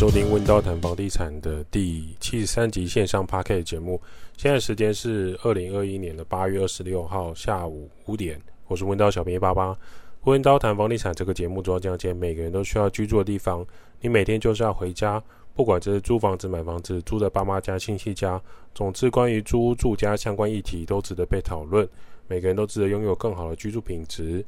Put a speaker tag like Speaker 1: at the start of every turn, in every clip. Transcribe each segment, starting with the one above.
Speaker 1: 收听温刀谈房地产的第七十三集线上 Podcast 节目。现在时间是二零二一年的八月二十六号下午五点。我是温刀小编一八八。温刀谈房地产这个节目主要讲解每个人都需要居住的地方。你每天就是要回家，不管这是租房子、买房子、住在爸妈家、亲戚家，总之关于租住家相关议题都值得被讨论。每个人都值得拥有更好的居住品质。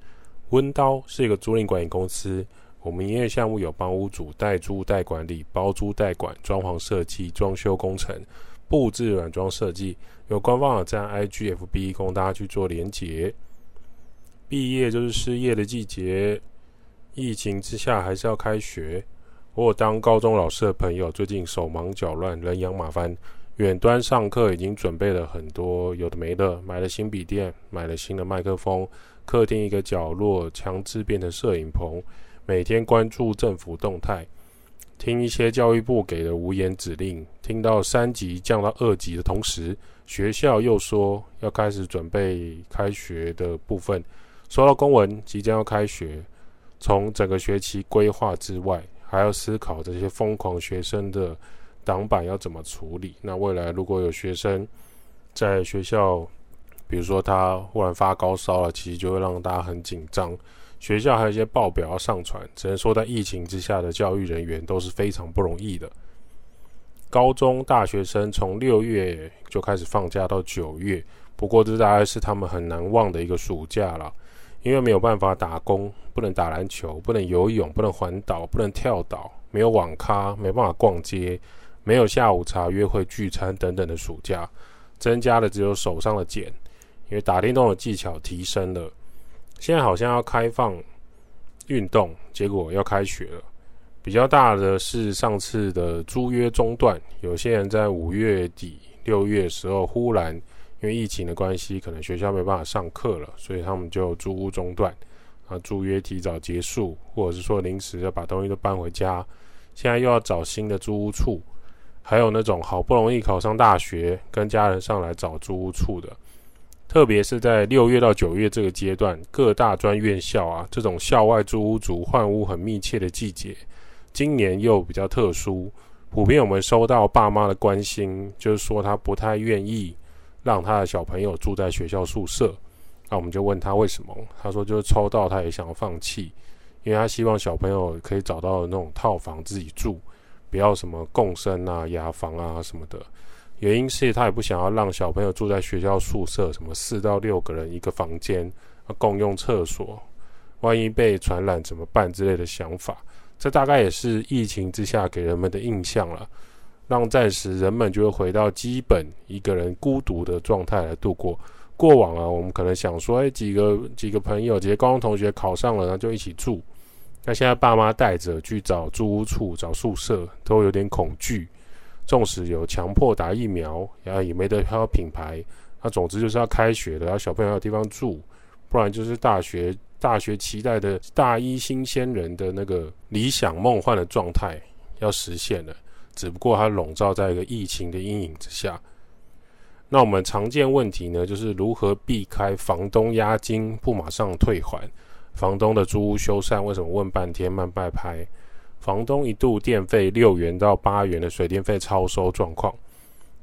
Speaker 1: 温刀是一个租赁管理公司。我们营业项目有帮屋主代租代管理、包租代管、装潢设计、装修工程、布置软装设计，有官方网站 IGFB 供大家去做连结。毕业就是失业的季节，疫情之下还是要开学。我有当高中老师的朋友，最近手忙脚乱、人仰马翻，远端上课已经准备了很多有的没的，买了新笔电，买了新的麦克风，客厅一个角落强制变成摄影棚。每天关注政府动态，听一些教育部给的无言指令，听到三级降到二级的同时，学校又说要开始准备开学的部分，收到公文即将要开学，从整个学期规划之外，还要思考这些疯狂学生的挡板要怎么处理。那未来如果有学生在学校，比如说他忽然发高烧了，其实就会让大家很紧张。学校还有一些报表要上传，只能说在疫情之下的教育人员都是非常不容易的。高中大学生从六月就开始放假到九月，不过这大概是他们很难忘的一个暑假了，因为没有办法打工，不能打篮球，不能游泳，不能环岛，不能跳岛，没有网咖，没办法逛街，没有下午茶、约会、聚餐等等的暑假，增加的只有手上的茧，因为打电动的技巧提升了。现在好像要开放运动，结果要开学了。比较大的是上次的租约中断，有些人在五月底、六月时候忽然因为疫情的关系，可能学校没办法上课了，所以他们就租屋中断，啊，租约提早结束，或者是说临时要把东西都搬回家。现在又要找新的租屋处，还有那种好不容易考上大学，跟家人上来找租屋处的。特别是在六月到九月这个阶段，各大专院校啊，这种校外租屋族换屋很密切的季节，今年又比较特殊。普遍我们收到爸妈的关心，就是说他不太愿意让他的小朋友住在学校宿舍。那我们就问他为什么，他说就是抽到他也想要放弃，因为他希望小朋友可以找到那种套房自己住，不要什么共生啊、雅房啊什么的。原因是他也不想要让小朋友住在学校宿舍，什么四到六个人一个房间，共用厕所，万一被传染怎么办之类的想法。这大概也是疫情之下给人们的印象了，让暂时人们就会回到基本一个人孤独的状态来度过。过往啊，我们可能想说，哎，几个几个朋友，几个高中同学考上了，那就一起住。那现在爸妈带着去找租屋处、找宿舍，都有点恐惧。纵使有强迫打疫苗，然后也没得挑品牌，那总之就是要开学的，要小朋友有地方住，不然就是大学大学期待的大一新鲜人的那个理想梦幻的状态要实现了，只不过它笼罩在一个疫情的阴影之下。那我们常见问题呢，就是如何避开房东押金不马上退还，房东的租屋修缮为什么问半天慢半拍？房东一度电费六元到八元的水电费超收状况，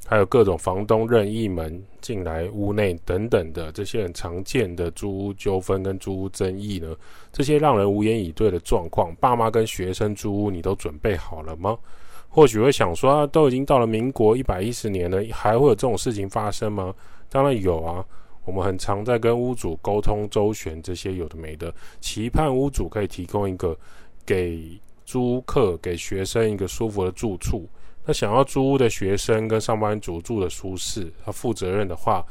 Speaker 1: 还有各种房东任意门进来屋内等等的这些很常见的租屋纠纷跟租屋争议呢，这些让人无言以对的状况，爸妈跟学生租屋，你都准备好了吗？或许会想说，啊，都已经到了民国一百一十年了，还会有这种事情发生吗？当然有啊，我们很常在跟屋主沟通周旋这些有的没的，期盼屋主可以提供一个给。租客给学生一个舒服的住处，那想要租屋的学生跟上班族住的舒适，他负责任的话，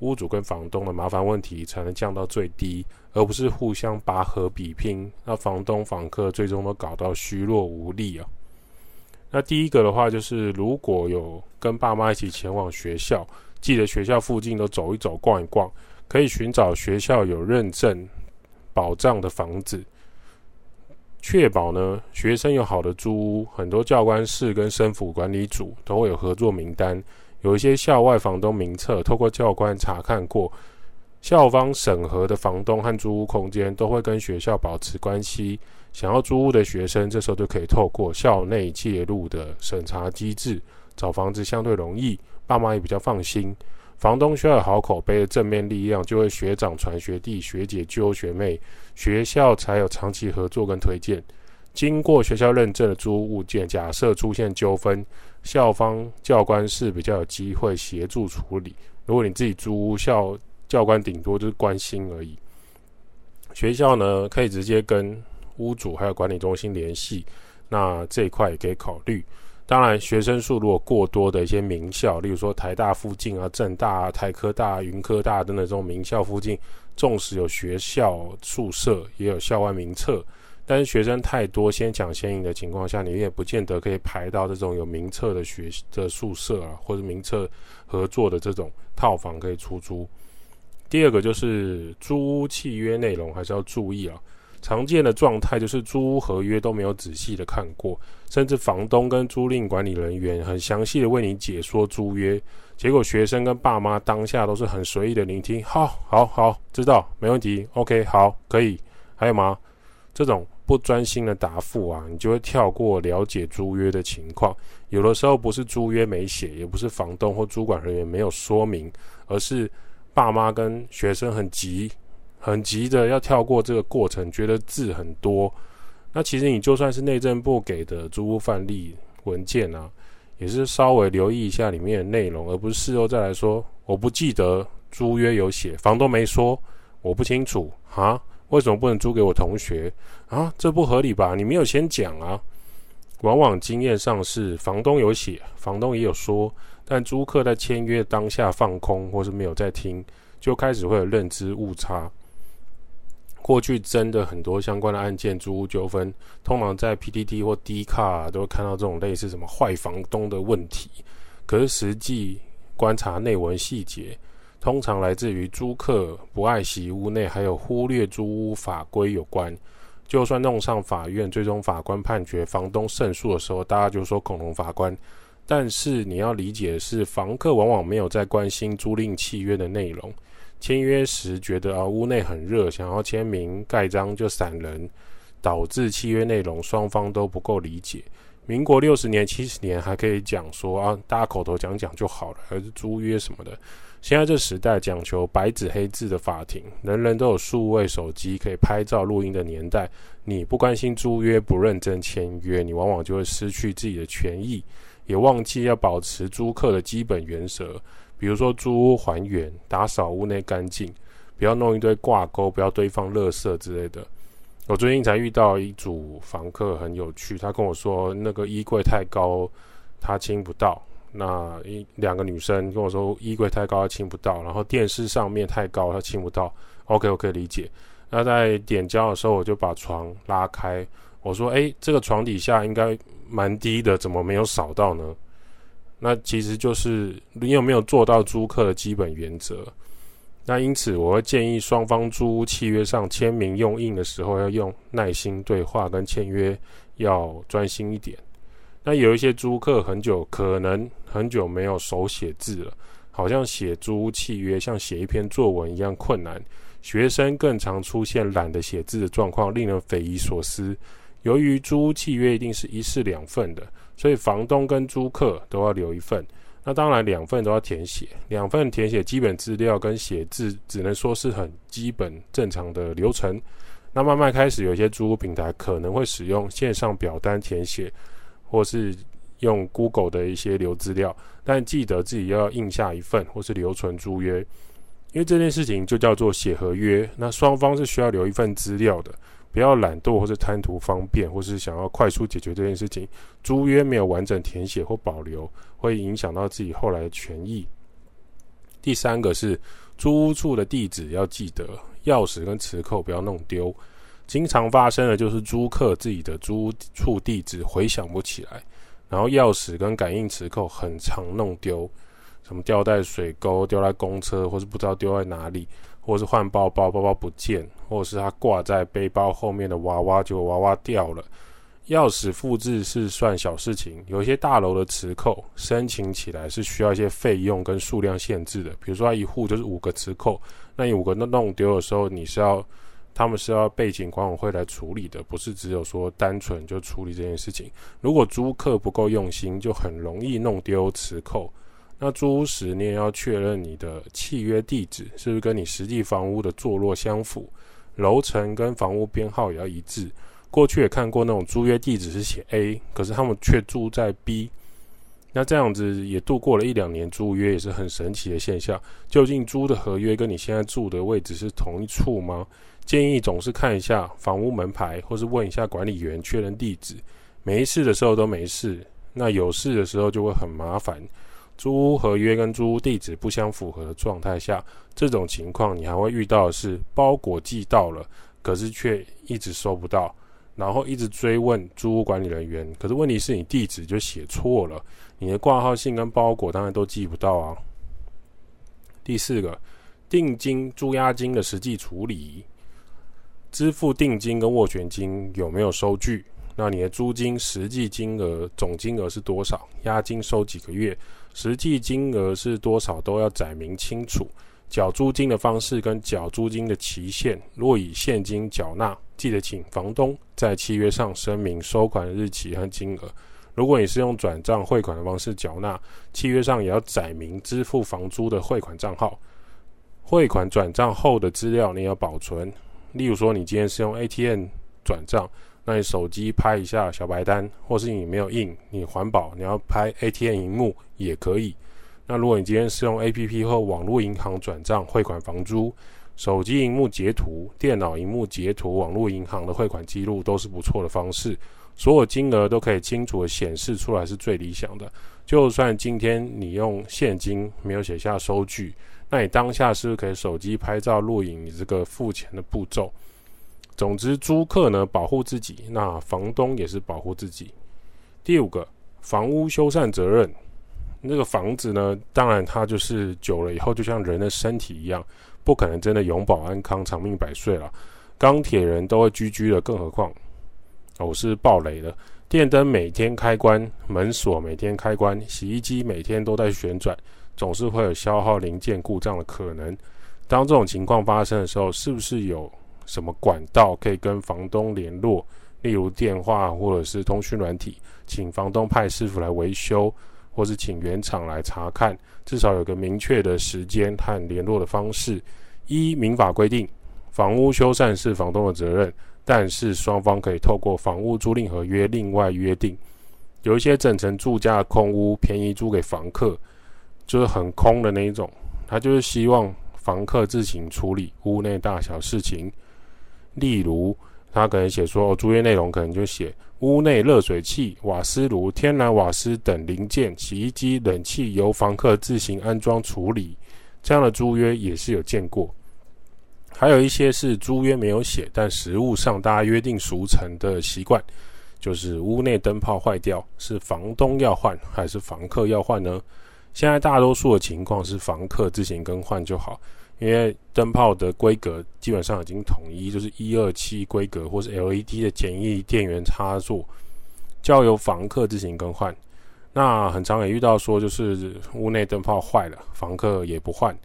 Speaker 1: 屋主跟房东的麻烦问题才能降到最低，而不是互相拔河比拼，那房东房客最终都搞到虚弱无力啊。那第一个的话就是，如果有跟爸妈一起前往学校，记得学校附近都走一走、逛一逛，可以寻找学校有认证保障的房子。确保呢，学生有好的租屋，很多教官室跟生辅管理组都会有合作名单，有一些校外房东名册，透过教官查看过，校方审核的房东和租屋空间都会跟学校保持关系，想要租屋的学生，这时候就可以透过校内介入的审查机制，找房子相对容易，爸妈也比较放心。房东需要有好口碑的正面力量，就会学长传学弟，学姐揪学妹，学校才有长期合作跟推荐。经过学校认证的租物件，假设出现纠纷，校方教官是比较有机会协助处理。如果你自己租屋，校教官顶多就是关心而已。学校呢，可以直接跟屋主还有管理中心联系，那这一块也可以考虑。当然，学生数如果过多的一些名校，例如说台大附近啊、政大、啊、台科大、云科大等等这种名校附近，纵使有学校宿舍，也有校外名册，但是学生太多，先抢先赢的情况下，你也不见得可以排到这种有名册的学的宿舍啊，或者名册合作的这种套房可以出租。第二个就是租屋契约内容还是要注意啊。常见的状态就是租屋合约都没有仔细的看过，甚至房东跟租赁管理人员很详细的为你解说租约，结果学生跟爸妈当下都是很随意的聆听，好，好，好，知道，没问题，OK，好，可以，还有吗？这种不专心的答复啊，你就会跳过了解租约的情况。有的时候不是租约没写，也不是房东或主管人员没有说明，而是爸妈跟学生很急。很急的要跳过这个过程，觉得字很多。那其实你就算是内政部给的租屋范例文件啊，也是稍微留意一下里面的内容，而不是事后再来说我不记得租约有写，房东没说，我不清楚啊，为什么不能租给我同学啊？这不合理吧？你没有先讲啊。往往经验上是房东有写，房东也有说，但租客在签约当下放空或是没有在听，就开始会有认知误差。过去真的很多相关的案件，租屋纠纷，通常在 PTT 或 D 卡都会看到这种类似什么坏房东的问题。可是实际观察内文细节，通常来自于租客不爱惜屋内，还有忽略租屋法规有关。就算弄上法院，最终法官判决房东胜诉的时候，大家就说恐龙法官。但是你要理解的是，房客往往没有在关心租赁契约的内容。签约时觉得啊，屋内很热，想要签名盖章就闪人，导致契约内容双方都不够理解。民国六十年、七十年还可以讲说啊，大家口头讲讲就好了，还是租约什么的。现在这时代讲求白纸黑字的法庭，人人都有数位手机可以拍照录音的年代，你不关心租约，不认真签约，你往往就会失去自己的权益，也忘记要保持租客的基本原则。比如说租屋还原、打扫屋内干净，不要弄一堆挂钩，不要堆放垃圾之类的。我最近才遇到一组房客，很有趣。他跟我说，那个衣柜太高，他清不到。那一两个女生跟我说，衣柜太高，他清不到。然后电视上面太高，他清不到。OK，我可以理解。那在点胶的时候，我就把床拉开。我说：“诶，这个床底下应该蛮低的，怎么没有扫到呢？”那其实就是你有没有做到租客的基本原则？那因此我会建议双方租屋契约上签名用印的时候要用耐心对话，跟签约要专心一点。那有一些租客很久可能很久没有手写字了，好像写租屋契约像写一篇作文一样困难。学生更常出现懒得写字的状况，令人匪夷所思。由于租屋契约一定是一式两份的。所以房东跟租客都要留一份，那当然两份都要填写，两份填写基本资料跟写字，只能说是很基本正常的流程。那慢慢开始有些租屋平台可能会使用线上表单填写，或是用 Google 的一些留资料，但记得自己要印下一份或是留存租约，因为这件事情就叫做写合约，那双方是需要留一份资料的。不要懒惰，或是贪图方便，或是想要快速解决这件事情。租约没有完整填写或保留，会影响到自己后来的权益。第三个是租屋处的地址要记得，钥匙跟磁扣不要弄丢。经常发生的就是租客自己的租屋处地址回想不起来，然后钥匙跟感应磁扣很常弄丢，什么掉在水沟、掉在公车，或是不知道丢在哪里。或是换包包，包包不见，或者是他挂在背包后面的娃娃，就娃娃掉了。钥匙复制是算小事情，有一些大楼的磁扣申请起来是需要一些费用跟数量限制的。比如说，他一户就是五个磁扣，那你五个弄弄丢的时候，你是要他们是要背景管委会来处理的，不是只有说单纯就处理这件事情。如果租客不够用心，就很容易弄丢磁扣。那租屋时，你也要确认你的契约地址是不是跟你实际房屋的坐落相符，楼层跟房屋编号也要一致。过去也看过那种租约地址是写 A，可是他们却住在 B。那这样子也度过了一两年租约，也是很神奇的现象。究竟租的合约跟你现在住的位置是同一处吗？建议总是看一下房屋门牌，或是问一下管理员确认地址。没事的时候都没事，那有事的时候就会很麻烦。租屋合约跟租屋地址不相符合的状态下，这种情况你还会遇到的是包裹寄到了，可是却一直收不到。然后一直追问租屋管理人员，可是问题是你地址就写错了，你的挂号信跟包裹当然都寄不到啊。第四个，定金、租押金的实际处理，支付定金跟斡旋金有没有收据？那你的租金实际金额总金额是多少？押金收几个月？实际金额是多少？都要载明清楚。缴租金的方式跟缴租金的期限，若以现金缴纳，记得请房东在契约上声明收款日期和金额。如果你是用转账汇款的方式缴纳，契约上也要载明支付房租的汇款账号。汇款转账后的资料你要保存，例如说你今天是用 ATM 转账，那你手机拍一下小白单，或是你没有印，你环保你要拍 ATM 荧幕也可以。那如果你今天是用 APP 或网络银行转账汇款房租，手机荧幕截图、电脑荧幕截图、网络银行的汇款记录都是不错的方式，所有金额都可以清楚的显示出来是最理想的。就算今天你用现金没有写下收据，那你当下是不是可以手机拍照录影你这个付钱的步骤？总之，租客呢保护自己，那房东也是保护自己。第五个，房屋修缮责任。那个房子呢，当然它就是久了以后，就像人的身体一样，不可能真的永保安康、长命百岁了。钢铁人都会居居的，更何况哦，是爆雷的。电灯每天开关，门锁每天开关，洗衣机每天都在旋转，总是会有消耗零件故障的可能。当这种情况发生的时候，是不是有什么管道可以跟房东联络？例如电话或者是通讯软体，请房东派师傅来维修。或是请原厂来查看，至少有个明确的时间和联络的方式。一民法规定，房屋修缮是房东的责任，但是双方可以透过房屋租赁合约另外约定。有一些整层住家的空屋，便宜租给房客，就是很空的那一种，他就是希望房客自行处理屋内大小事情，例如。他可能写说，哦，租约内容可能就写屋内热水器、瓦斯炉、天然瓦斯等零件、洗衣机、冷气由房客自行安装处理，这样的租约也是有见过。还有一些是租约没有写，但实务上大家约定俗成的习惯，就是屋内灯泡坏掉，是房东要换还是房客要换呢？现在大多数的情况是房客自行更换就好。因为灯泡的规格基本上已经统一，就是一二七规格，或是 LED 的简易电源插座，交由房客自行更换。那很常也遇到说，就是屋内灯泡坏了，房客也不换，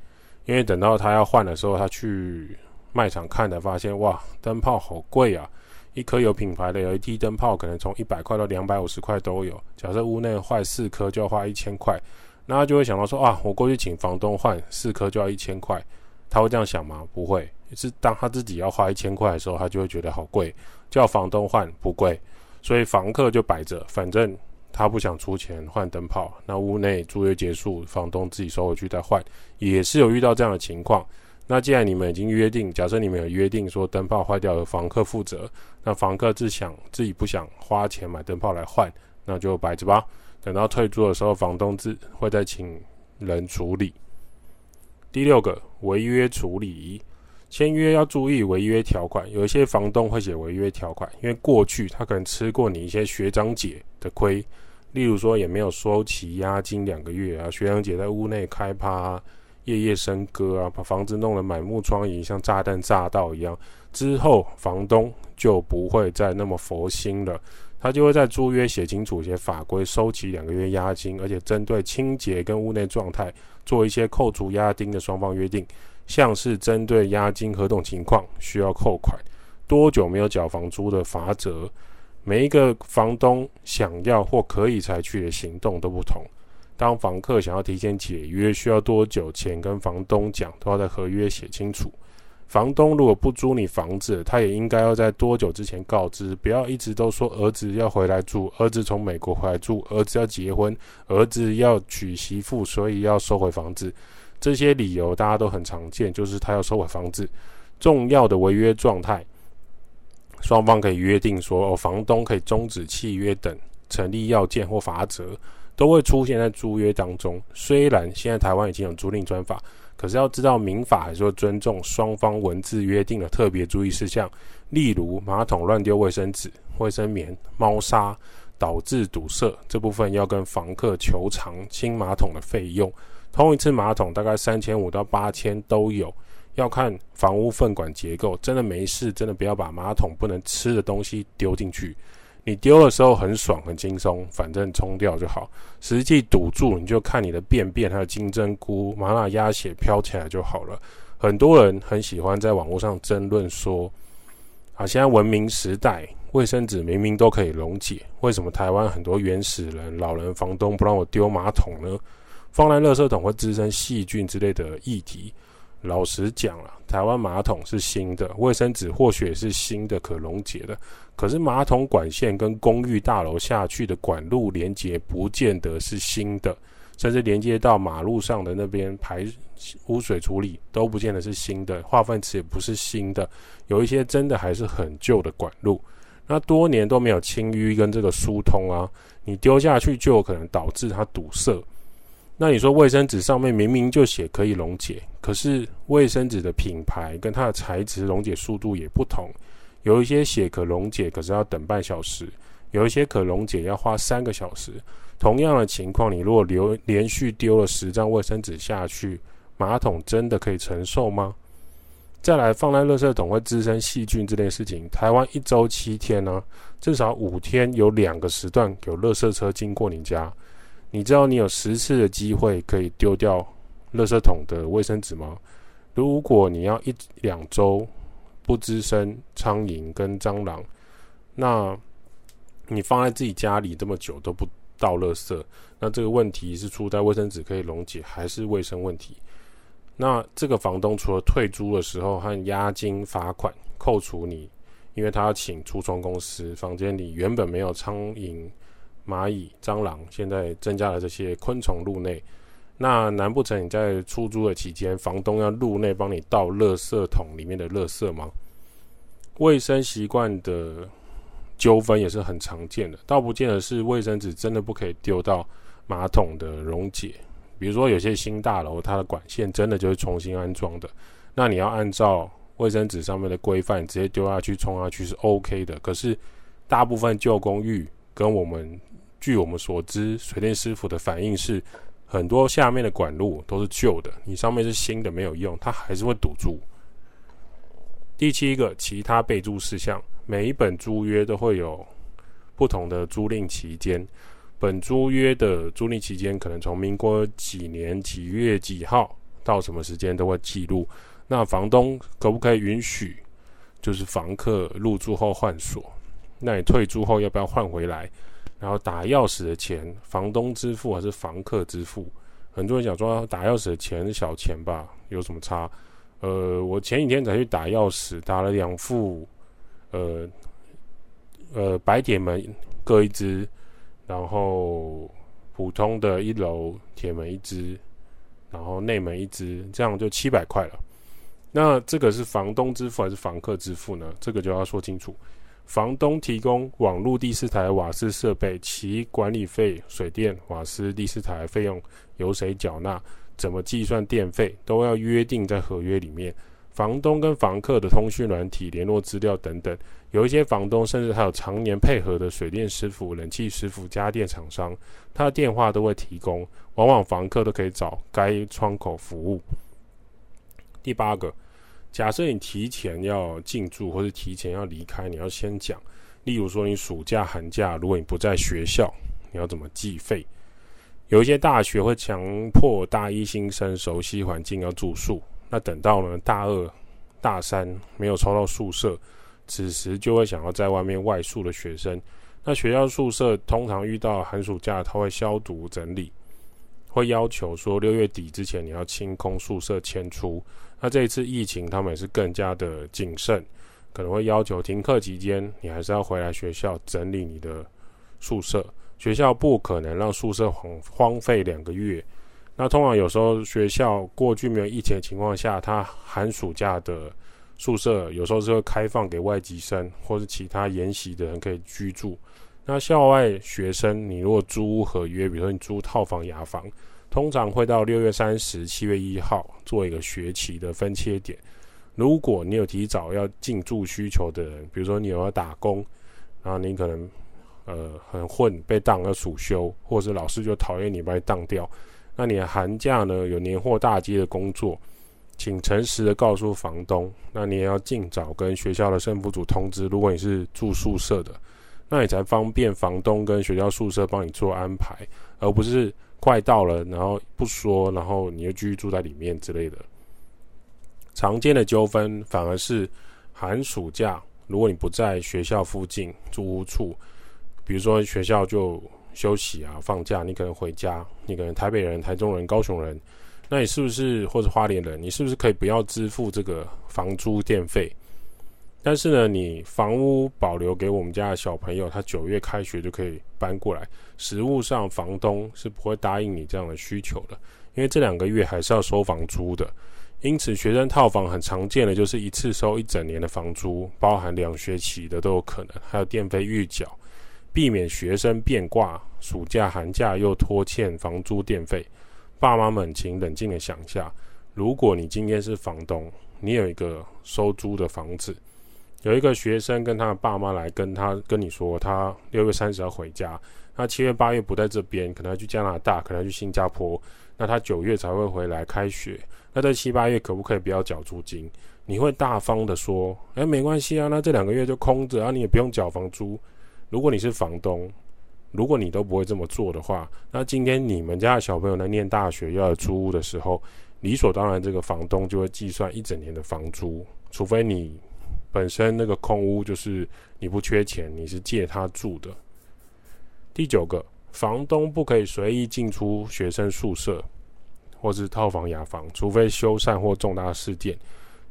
Speaker 1: 因为等到他要换的时候，他去卖场看才发现，哇，灯泡好贵啊！一颗有品牌的 LED 灯泡可能从一百块到两百五十块都有。假设屋内坏四颗就要花一千块，那他就会想到说，啊，我过去请房东换四颗就要一千块。他会这样想吗？不会，是当他自己要花一千块的时候，他就会觉得好贵，叫房东换不贵，所以房客就摆着，反正他不想出钱换灯泡，那屋内租约结束，房东自己收回去再换，也是有遇到这样的情况。那既然你们已经约定，假设你们有约定说灯泡坏掉由房客负责，那房客自想自己不想花钱买灯泡来换，那就摆着吧，等到退租的时候，房东自会再请人处理。第六个违约处理，签约要注意违约条款。有一些房东会写违约条款，因为过去他可能吃过你一些学长姐的亏，例如说也没有收齐押金两个月啊，学长姐在屋内开趴，夜夜笙歌啊，把房子弄得满目疮痍，像炸弹炸到一样。之后房东就不会再那么佛心了，他就会在租约写清楚一些法规，收齐两个月押金，而且针对清洁跟屋内状态。做一些扣除押金的双方约定，像是针对押金合同情况需要扣款，多久没有缴房租的罚则，每一个房东想要或可以采取的行动都不同。当房客想要提前解约，需要多久前跟房东讲，都要在合约写清楚。房东如果不租你房子，他也应该要在多久之前告知，不要一直都说儿子要回来住，儿子从美国回来住，儿子要结婚，儿子要娶媳妇，所以要收回房子。这些理由大家都很常见，就是他要收回房子。重要的违约状态，双方可以约定说，哦，房东可以终止契约等成立要件或罚则，都会出现在租约当中。虽然现在台湾已经有租赁专法。可是要知道，民法还是会尊重双方文字约定的特别注意事项，例如马桶乱丢卫生纸、卫生棉、猫砂导致堵塞这部分，要跟房客求偿清马桶的费用。通一次马桶大概三千五到八千都有，要看房屋粪管结构。真的没事，真的不要把马桶不能吃的东西丢进去。你丢的时候很爽很轻松，反正冲掉就好。实际堵住，你就看你的便便还有金针菇、麻辣鸭血飘起来就好了。很多人很喜欢在网络上争论说，啊，现在文明时代，卫生纸明明都可以溶解，为什么台湾很多原始人、老人、房东不让我丢马桶呢？放在垃圾桶会滋生细菌之类的议题。老实讲了，台湾马桶是新的，卫生纸或许也是新的可溶解的。可是马桶管线跟公寓大楼下去的管路连接不见得是新的，甚至连接到马路上的那边排污水处理都不见得是新的，化粪池也不是新的，有一些真的还是很旧的管路，那多年都没有清淤跟这个疏通啊，你丢下去就有可能导致它堵塞。那你说卫生纸上面明明就写可以溶解，可是卫生纸的品牌跟它的材质溶解速度也不同。有一些血可溶解，可是要等半小时；有一些可溶解要花三个小时。同样的情况，你如果留连续丢了十张卫生纸下去，马桶真的可以承受吗？再来，放在垃圾桶会滋生细菌这件事情，台湾一周七天呢、至少五天有两个时段有垃圾车经过你家。你知道你有十次的机会可以丢掉垃圾桶的卫生纸吗？如果你要一两周。不滋生苍蝇跟蟑螂，那你放在自己家里这么久都不倒垃圾，那这个问题是出在卫生纸可以溶解，还是卫生问题？那这个房东除了退租的时候和押金、罚款扣除你，因为他要请除虫公司，房间里原本没有苍蝇、蚂蚁、蟑螂，现在增加了这些昆虫入内。那难不成你在出租的期间，房东要入内帮你倒垃圾桶里面的垃圾吗？卫生习惯的纠纷也是很常见的，倒不见得是卫生纸真的不可以丢到马桶的溶解。比如说有些新大楼，它的管线真的就是重新安装的，那你要按照卫生纸上面的规范直接丢下去冲下去是 OK 的。可是大部分旧公寓跟我们据我们所知，水电师傅的反应是。很多下面的管路都是旧的，你上面是新的没有用，它还是会堵住。第七个，其他备注事项，每一本租约都会有不同的租赁期间，本租约的租赁期间可能从民国几年几月几号到什么时间都会记录。那房东可不可以允许，就是房客入住后换锁？那你退租后要不要换回来？然后打钥匙的钱，房东支付还是房客支付？很多人想说打钥匙的钱是小钱吧，有什么差？呃，我前几天才去打钥匙，打了两副，呃呃白铁门各一只，然后普通的一楼铁门一只，然后内门一只，这样就七百块了。那这个是房东支付还是房客支付呢？这个就要说清楚。房东提供网络第四台瓦斯设备，其管理费、水电、瓦斯第四台费用由谁缴纳？怎么计算电费？都要约定在合约里面。房东跟房客的通讯软体、联络资料等等，有一些房东甚至还有常年配合的水电师傅、冷气师傅、家电厂商，他的电话都会提供，往往房客都可以找该窗口服务。第八个。假设你提前要进驻，或是提前要离开，你要先讲。例如说，你暑假、寒假，如果你不在学校，你要怎么计费？有一些大学会强迫大一新生熟悉环境要住宿，那等到呢大二、大三没有抽到宿舍，此时就会想要在外面外宿的学生。那学校宿舍通常遇到寒暑假，他会消毒整理，会要求说六月底之前你要清空宿舍迁出。那这一次疫情，他们也是更加的谨慎，可能会要求停课期间你还是要回来学校整理你的宿舍。学校不可能让宿舍荒荒废两个月。那通常有时候学校过去没有疫情的情况下，他寒暑假的宿舍有时候是会开放给外籍生或是其他研习的人可以居住。那校外学生，你如果租合约，比如说你租套房、雅房，通常会到六月三十、七月一号做一个学期的分切点。如果你有提早要进驻需求的人，比如说你有要打工，然后你可能呃很混被当要暑修，或者是老师就讨厌你把你当掉。那你的寒假呢，有年货大街的工作，请诚实的告诉房东。那你也要尽早跟学校的生辅组通知。如果你是住宿舍的，那你才方便房东跟学校宿舍帮你做安排，而不是快到了然后不说，然后你又继续住在里面之类的。常见的纠纷反而是寒暑假，如果你不在学校附近租屋处，比如说学校就。休息啊，放假，你可能回家，你可能台北人、台中人、高雄人，那你是不是或者花莲人？你是不是可以不要支付这个房租电费？但是呢，你房屋保留给我们家的小朋友，他九月开学就可以搬过来。实物上，房东是不会答应你这样的需求的，因为这两个月还是要收房租的。因此，学生套房很常见的就是一次收一整年的房租，包含两学期的都有可能，还有电费预缴。避免学生变卦，暑假寒假又拖欠房租电费，爸妈们请冷静的想一下，如果你今天是房东，你有一个收租的房子，有一个学生跟他的爸妈来跟他跟你说，他六月三十要回家，他七月八月不在这边，可能要去加拿大，可能要去新加坡，那他九月才会回来开学，那在七八月可不可以不要缴租金？你会大方的说，哎，没关系啊，那这两个月就空着啊，你也不用缴房租。如果你是房东，如果你都不会这么做的话，那今天你们家的小朋友来念大学要租屋的时候，理所当然这个房东就会计算一整年的房租，除非你本身那个空屋就是你不缺钱，你是借他住的。第九个，房东不可以随意进出学生宿舍或是套房、雅房，除非修缮或重大事件。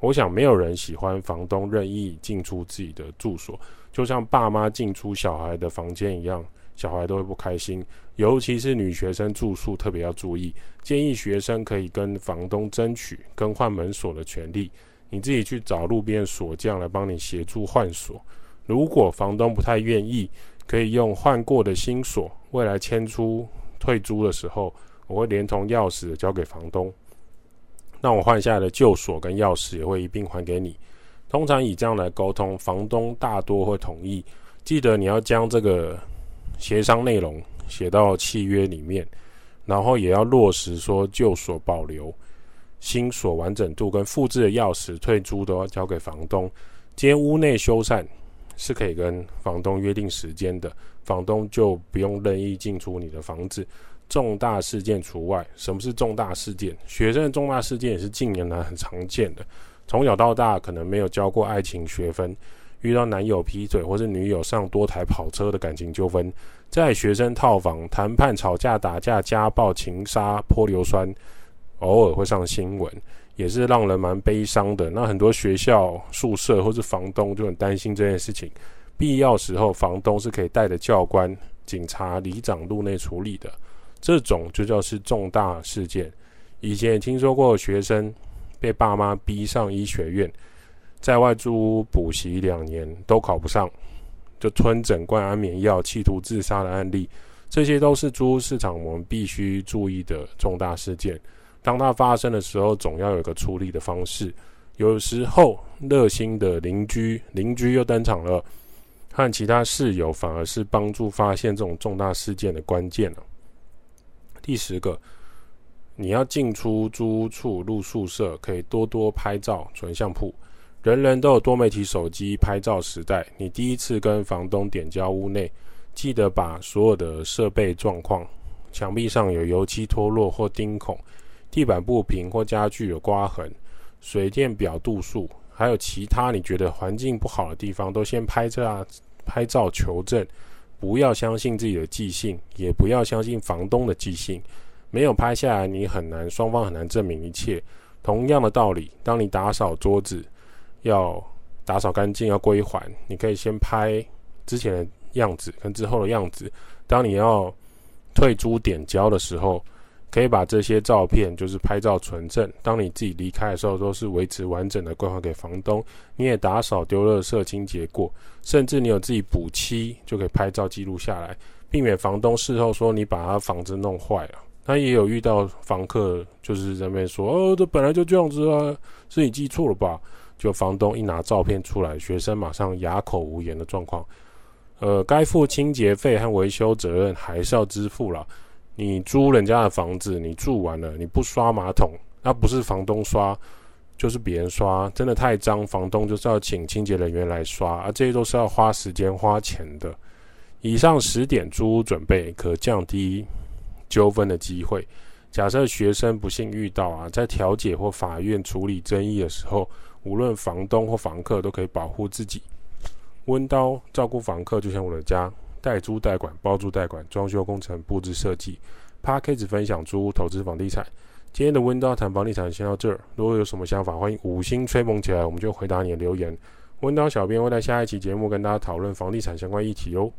Speaker 1: 我想没有人喜欢房东任意进出自己的住所。就像爸妈进出小孩的房间一样，小孩都会不开心。尤其是女学生住宿，特别要注意。建议学生可以跟房东争取更换门锁的权利，你自己去找路边锁匠来帮你协助换锁。如果房东不太愿意，可以用换过的新锁。未来迁出退租的时候，我会连同钥匙交给房东。那我换下来的旧锁跟钥匙也会一并还给你。通常以这样来沟通，房东大多会同意。记得你要将这个协商内容写到契约里面，然后也要落实说旧锁保留，新锁完整度跟复制的钥匙退租都要交给房东。今天屋内修缮是可以跟房东约定时间的，房东就不用任意进出你的房子。重大事件除外。什么是重大事件？学生的重大事件也是近年来很常见的。从小到大，可能没有交过爱情学分，遇到男友劈腿或是女友上多台跑车的感情纠纷，在学生套房谈判、吵架、打架、家暴、情杀、泼硫酸，偶尔会上新闻，也是让人蛮悲伤的。那很多学校宿舍或是房东就很担心这件事情，必要时候房东是可以带着教官、警察、里长入内处理的。这种就叫是重大事件。以前也听说过学生。被爸妈逼上医学院，在外租屋补习两年都考不上，就吞整罐安眠药，企图自杀的案例，这些都是租屋市场我们必须注意的重大事件。当它发生的时候，总要有一个处理的方式。有时候，热心的邻居邻居又登场了，和其他室友反而是帮助发现这种重大事件的关键了。第十个。你要进出租屋处、入宿舍，可以多多拍照存相簿。人人都有多媒体手机拍照时代，你第一次跟房东点交屋内，记得把所有的设备状况、墙壁上有油漆脱落或钉孔、地板不平或家具有刮痕、水电表度数，还有其他你觉得环境不好的地方，都先拍照拍照求证。不要相信自己的记性，也不要相信房东的记性。没有拍下来，你很难，双方很难证明一切。同样的道理，当你打扫桌子，要打扫干净，要归还，你可以先拍之前的样子跟之后的样子。当你要退租点交的时候，可以把这些照片就是拍照存证。当你自己离开的时候，都是维持完整的归还给房东。你也打扫、丢垃圾、清洁过，甚至你有自己补漆，就可以拍照记录下来，避免房东事后说你把他房子弄坏了。他也有遇到房客就是在那边说：“哦，这本来就这样子啊，是你记错了吧？”就房东一拿照片出来，学生马上哑口无言的状况。呃，该付清洁费和维修责任还是要支付了。你租人家的房子，你住完了，你不刷马桶，那不是房东刷，就是别人刷，真的太脏，房东就是要请清洁人员来刷，而这些都是要花时间花钱的。以上十点租屋准备可降低纠纷的机会。假设学生不幸遇到啊，在调解或法院处理争议的时候，无论房东或房客都可以保护自己。温刀照顾房客，就像我的家。代租代管、包租代管、装修工程、布置设计。，Package 分享租屋投资房地产。今天的温刀谈房地产先到这儿。如果有什么想法，欢迎五星吹捧起来，我们就回答你的留言。温刀小编会在下一期节目跟大家讨论房地产相关议题哦。